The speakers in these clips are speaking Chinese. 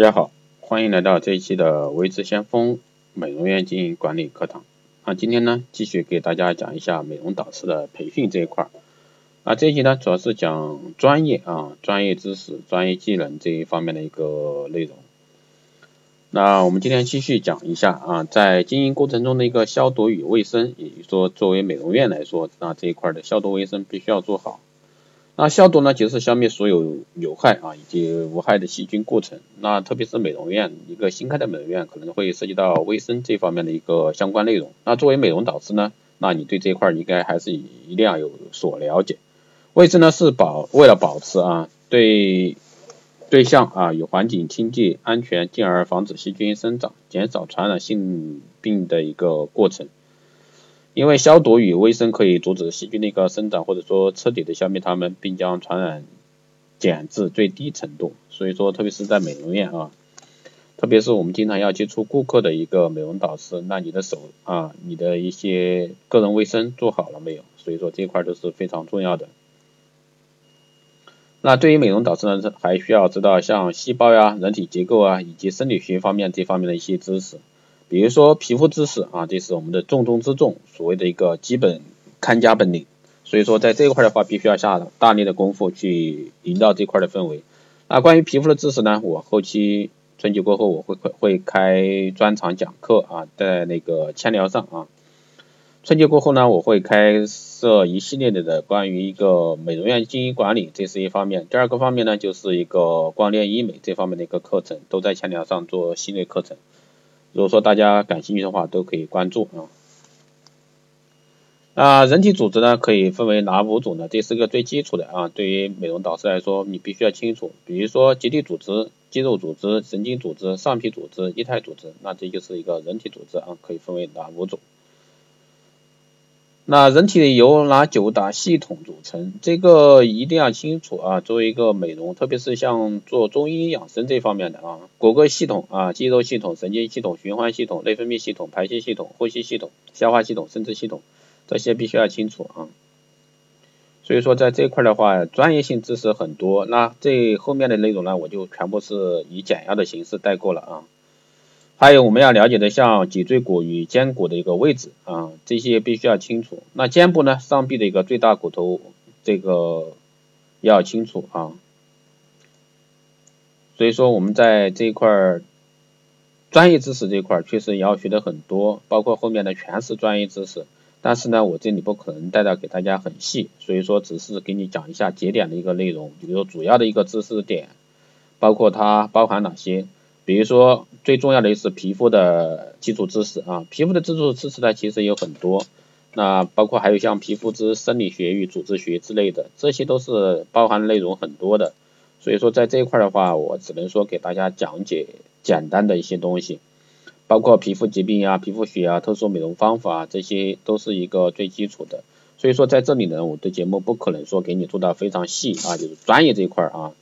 大家好，欢迎来到这一期的维持先锋美容院经营管理课堂。啊，今天呢继续给大家讲一下美容导师的培训这一块儿。啊，这一期呢主要是讲专业啊、专业知识、专业技能这一方面的一个内容。那我们今天继续讲一下啊，在经营过程中的一个消毒与卫生，也就是说作为美容院来说，那这一块的消毒卫生必须要做好。那消毒呢，就是消灭所有有害啊以及无害的细菌过程。那特别是美容院，一个新开的美容院可能会涉及到卫生这方面的一个相关内容。那作为美容导师呢，那你对这一块应该还是一定要有所了解。卫生呢是保为了保持啊对对象啊与环境清洁安全，进而防止细菌生长，减少传染性病的一个过程。因为消毒与卫生可以阻止细菌的一个生长，或者说彻底的消灭它们，并将传染减至最低程度。所以说，特别是在美容院啊，特别是我们经常要接触顾客的一个美容导师，那你的手啊，你的一些个人卫生做好了没有？所以说这一块都是非常重要的。那对于美容导师呢，还需要知道像细胞呀、人体结构啊，以及生理学方面这方面的一些知识。比如说皮肤知识啊，这是我们的重中之重，所谓的一个基本看家本领。所以说在这一块的话，必须要下大力的功夫去营造这块的氛围。那关于皮肤的知识呢，我后期春节过后我会会开专场讲课啊，在那个千聊上啊。春节过后呢，我会开设一系列的的关于一个美容院经营管理，这是一方面。第二个方面呢，就是一个光电医美这方面的一个课程，都在千聊上做系列课程。如果说大家感兴趣的话，都可以关注啊。那人体组织呢，可以分为哪五种呢？这是个最基础的啊。对于美容导师来说，你必须要清楚。比如说结缔组织、肌肉组织、神经组织、上皮组织、液态组织，那这就是一个人体组织啊，可以分为哪五种？那人体由哪九大系统组成？这个一定要清楚啊！作为一个美容，特别是像做中医养生这方面的啊，骨骼系统啊、肌肉系统、神经系统、循环系统、内分泌系统、排泄系统、呼吸系统、消化系统、生殖系统，这些必须要清楚啊。所以说，在这块的话，专业性知识很多。那这后面的内容呢，我就全部是以简要的形式带过了啊。还有我们要了解的，像脊椎骨与肩骨的一个位置啊，这些必须要清楚。那肩部呢，上臂的一个最大骨头，这个要清楚啊。所以说我们在这一块专业知识这一块确实也要学的很多，包括后面的全是专业知识。但是呢，我这里不可能带到给大家很细，所以说只是给你讲一下节点的一个内容，比如说主要的一个知识点，包括它包含哪些。比如说，最重要的就是皮肤的基础知识啊，皮肤的基础知识呢，其实有很多，那包括还有像皮肤之生理学与组织学之类的，这些都是包含内容很多的。所以说，在这一块的话，我只能说给大家讲解简单的一些东西，包括皮肤疾病啊、皮肤学啊、特殊美容方法啊，这些都是一个最基础的。所以说，在这里呢，我的节目不可能说给你做到非常细啊，就是专业这一块啊。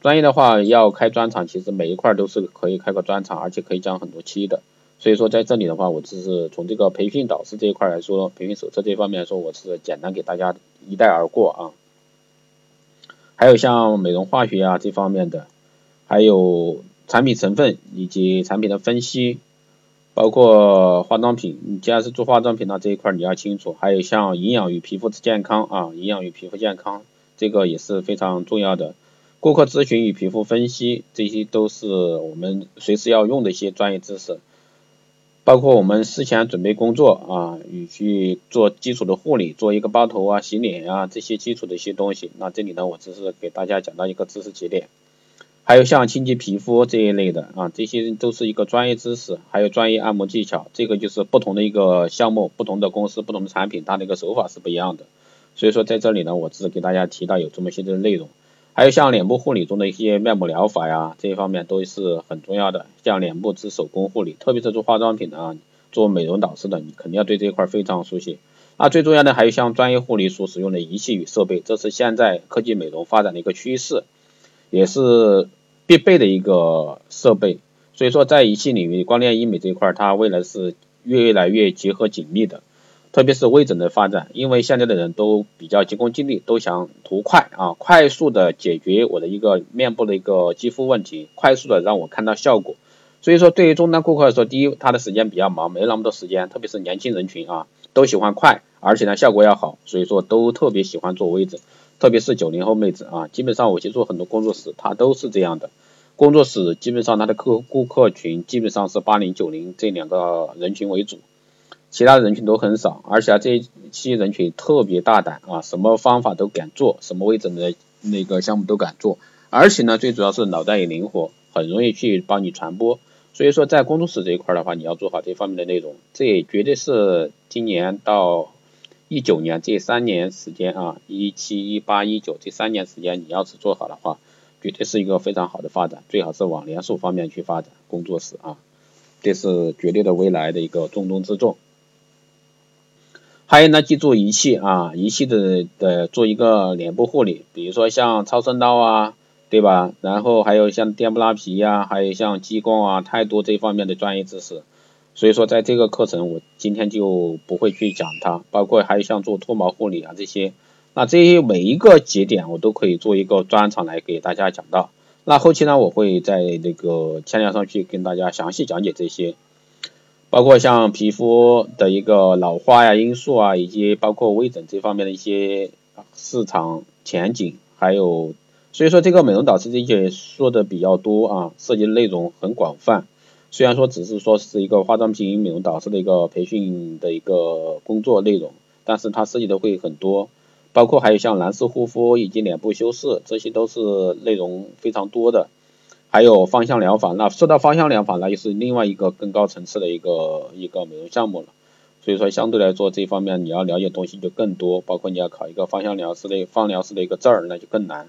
专业的话要开专场，其实每一块都是可以开个专场，而且可以讲很多期的。所以说在这里的话，我只是从这个培训导师这一块来说，培训手册这方面来说，我是简单给大家一带而过啊。还有像美容化学啊这方面的，还有产品成分以及产品的分析，包括化妆品，你既然是做化妆品的这一块你要清楚。还有像营养与皮肤健康啊，营养与皮肤健康，这个也是非常重要的。顾客咨询与皮肤分析，这些都是我们随时要用的一些专业知识，包括我们事前准备工作啊，与去做基础的护理，做一个包头啊、洗脸啊这些基础的一些东西。那这里呢，我只是给大家讲到一个知识节点，还有像清洁皮肤这一类的啊，这些都是一个专业知识，还有专业按摩技巧，这个就是不同的一个项目、不同的公司、不同的产品，它的一个手法是不一样的。所以说在这里呢，我只是给大家提到有这么些的内容。还有像脸部护理中的一些面膜疗法呀，这一方面都是很重要的。像脸部之手工护理，特别是做化妆品的啊，做美容导师的，你肯定要对这一块非常熟悉。那最重要的还有像专业护理所使用的仪器与设备，这是现在科技美容发展的一个趋势，也是必备的一个设备。所以说，在仪器领域，光电医美这一块，它未来是越来越结合紧密的。特别是微整的发展，因为现在的人都比较急功近利，都想图快啊，快速的解决我的一个面部的一个肌肤问题，快速的让我看到效果。所以说，对于终端顾客来说，第一，他的时间比较忙，没那么多时间，特别是年轻人群啊，都喜欢快，而且呢效果要好，所以说都特别喜欢做微整，特别是九零后妹子啊，基本上我接触很多工作室，他都是这样的，工作室基本上他的客顾客群基本上是八零九零这两个人群为主。其他的人群都很少，而且啊这一期人群特别大胆啊，什么方法都敢做，什么位置的那个项目都敢做，而且呢最主要是脑袋也灵活，很容易去帮你传播。所以说在工作室这一块的话，你要做好这方面的内容，这也绝对是今年到一九年这三年时间啊，一七一八一九这三年时间，你要是做好的话，绝对是一个非常好的发展，最好是往连锁方面去发展工作室啊，这是绝对的未来的一个重中之重。还有呢，记住仪器啊，仪器的的做一个脸部护理，比如说像超声刀啊，对吧？然后还有像电波拉皮呀，还有像激光啊，太多这方面的专业知识。所以说在这个课程我今天就不会去讲它，包括还有像做脱毛护理啊这些，那这些每一个节点我都可以做一个专场来给大家讲到。那后期呢，我会在那个千聊上去跟大家详细讲解这些。包括像皮肤的一个老化呀因素啊，以及包括微整这方面的一些市场前景，还有，所以说这个美容导师这些说的比较多啊，涉及的内容很广泛。虽然说只是说是一个化妆品美容导师的一个培训的一个工作内容，但是它涉及的会很多，包括还有像男士护肤以及脸部修饰，这些都是内容非常多的。还有芳香疗法，那说到芳香疗法，那又是另外一个更高层次的一个一个美容项目了。所以说相对来说这方面你要了解东西就更多，包括你要考一个芳香疗师的芳疗师的一个证儿，那就更难。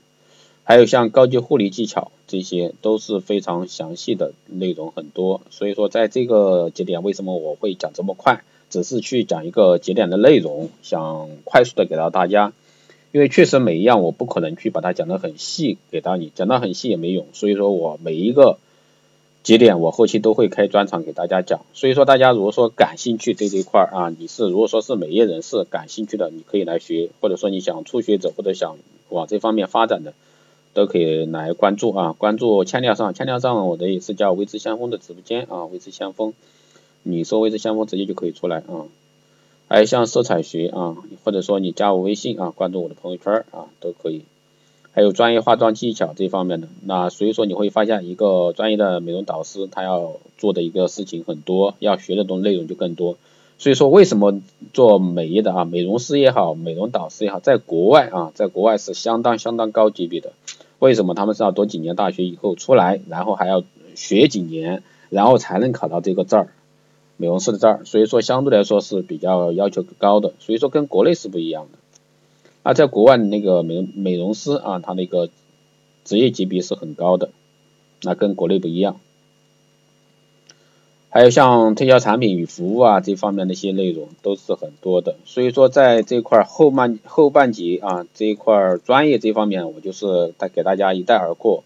还有像高级护理技巧，这些都是非常详细的内容很多。所以说在这个节点，为什么我会讲这么快？只是去讲一个节点的内容，想快速的给到大家。因为确实每一样我不可能去把它讲得很细给到你，讲得很细也没用，所以说我每一个节点我后期都会开专场给大家讲，所以说大家如果说感兴趣对这一块啊，你是如果说是美业人士感兴趣的，你可以来学，或者说你想初学者或者想往这方面发展的，都可以来关注啊，关注千料上，千料上我的也是叫微之相锋的直播间啊，微之相锋，你说微之相锋直接就可以出来啊。还有像色彩学啊，或者说你加我微信啊，关注我的朋友圈啊，都可以。还有专业化妆技巧这方面的，那所以说你会发现一个专业的美容导师，他要做的一个事情很多，要学的东内容就更多。所以说为什么做美业的啊，美容师也好，美容导师也好，在国外啊，在国外是相当相当高级别的。为什么他们是要读几年大学以后出来，然后还要学几年，然后才能考到这个证儿？美容师的证儿，所以说相对来说是比较要求高的，所以说跟国内是不一样的。那在国外那个美美容师啊，他那个职业级别是很高的，那跟国内不一样。还有像推销产品与服务啊这方面的一些内容都是很多的，所以说在这块后半后半节啊这一块专业这方面，我就是带给大家一带而过。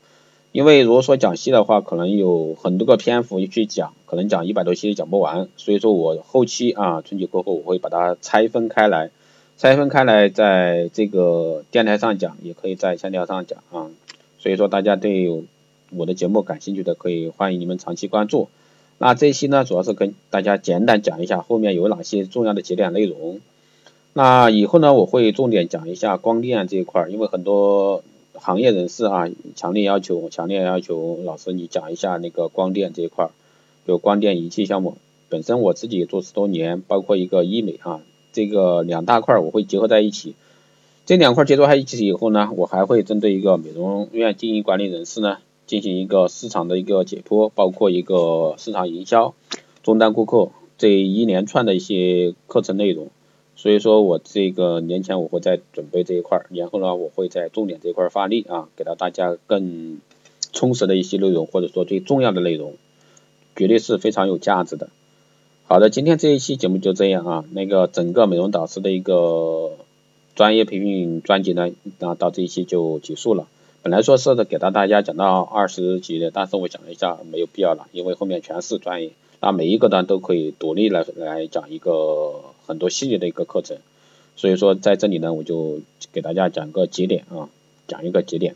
因为如果说讲细的话，可能有很多个篇幅去讲，可能讲一百多期讲不完，所以说我后期啊春节过后我会把它拆分开来，拆分开来在这个电台上讲，也可以在线条上讲啊，所以说大家对我的节目感兴趣的，可以欢迎你们长期关注。那这期呢，主要是跟大家简单讲一下后面有哪些重要的节点内容。那以后呢，我会重点讲一下光电这一块，因为很多。行业人士啊，强烈要求，强烈要求老师你讲一下那个光电这一块，有光电仪器项目。本身我自己也做十多年，包括一个医美啊，这个两大块我会结合在一起。这两块结合在一起以后呢，我还会针对一个美容院经营管理人士呢，进行一个市场的一个解剖，包括一个市场营销、终端顾客这一连串的一些课程内容。所以说我这个年前我会在准备这一块，年后呢我会在重点这一块发力啊，给到大家更充实的一些内容，或者说最重要的内容，绝对是非常有价值的。好的，今天这一期节目就这样啊，那个整个美容导师的一个专业培训专辑呢，啊到这一期就结束了。本来说是的给到大家讲到二十集的，但是我讲了一下没有必要了，因为后面全是专业。那每一个呢都可以独立来来讲一个很多细节的一个课程，所以说在这里呢我就给大家讲个节点啊，讲一个节点，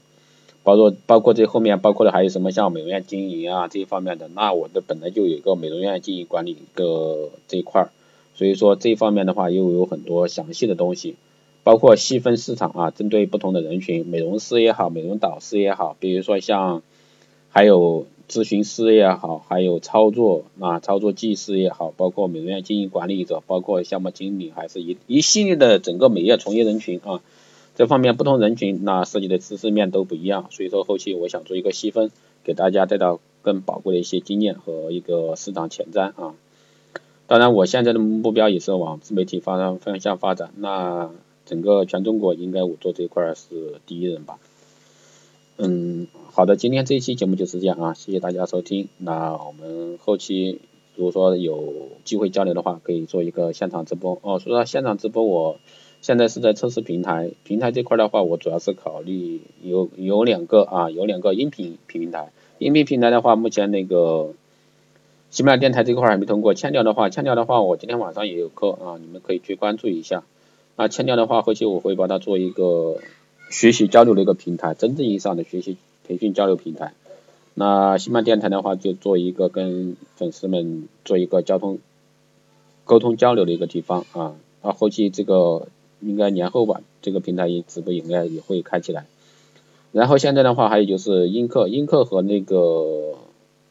包括包括这后面包括的还有什么像美容院经营啊这一方面的，那我的本来就有一个美容院经营管理一个这一块儿，所以说这一方面的话又有很多详细的东西，包括细分市场啊，针对不同的人群，美容师也好，美容导师也好，比如说像还有。咨询师也好，还有操作啊，操作技师也好，包括美容院经营管理者，包括项目经理，还是一一系列的整个美业从业人群啊，这方面不同人群那涉及的知识面都不一样，所以说后期我想做一个细分，给大家带到更宝贵的一些经验和一个市场前瞻啊。当然，我现在的目标也是往自媒体方向方向发展，那整个全中国应该我做这一块是第一人吧。嗯，好的，今天这一期节目就是这样啊，谢谢大家收听。那我们后期如果说有机会交流的话，可以做一个现场直播哦。说到现场直播，我现在是在测试平台，平台这块的话，我主要是考虑有有两个啊，有两个音频平台。音频平台的话，目前那个喜马拉雅电台这块还没通过。千调的话，千调的话，我今天晚上也有课啊，你们可以去关注一下。那千调的话，后期我会把它做一个。学习交流的一个平台，真正意义上的学习培训交流平台。那喜马电台的话，就做一个跟粉丝们做一个交通沟通交流的一个地方啊。啊，后期这个应该年后吧，这个平台也直播应该也会开起来。然后现在的话，还有就是映客，映客和那个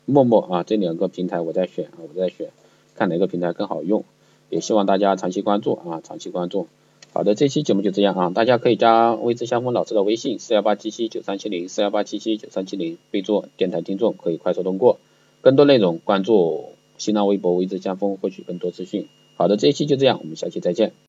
陌陌啊，这两个平台我在选啊，我在选，看哪个平台更好用。也希望大家长期关注啊，长期关注。好的，这期节目就这样啊，大家可以加微知相锋老师的微信四幺八七七九三七零四幺八七七九三七零，备注电台听众，可以快速通过。更多内容关注新浪微博微知相锋，获取更多资讯。好的，这一期就这样，我们下期再见。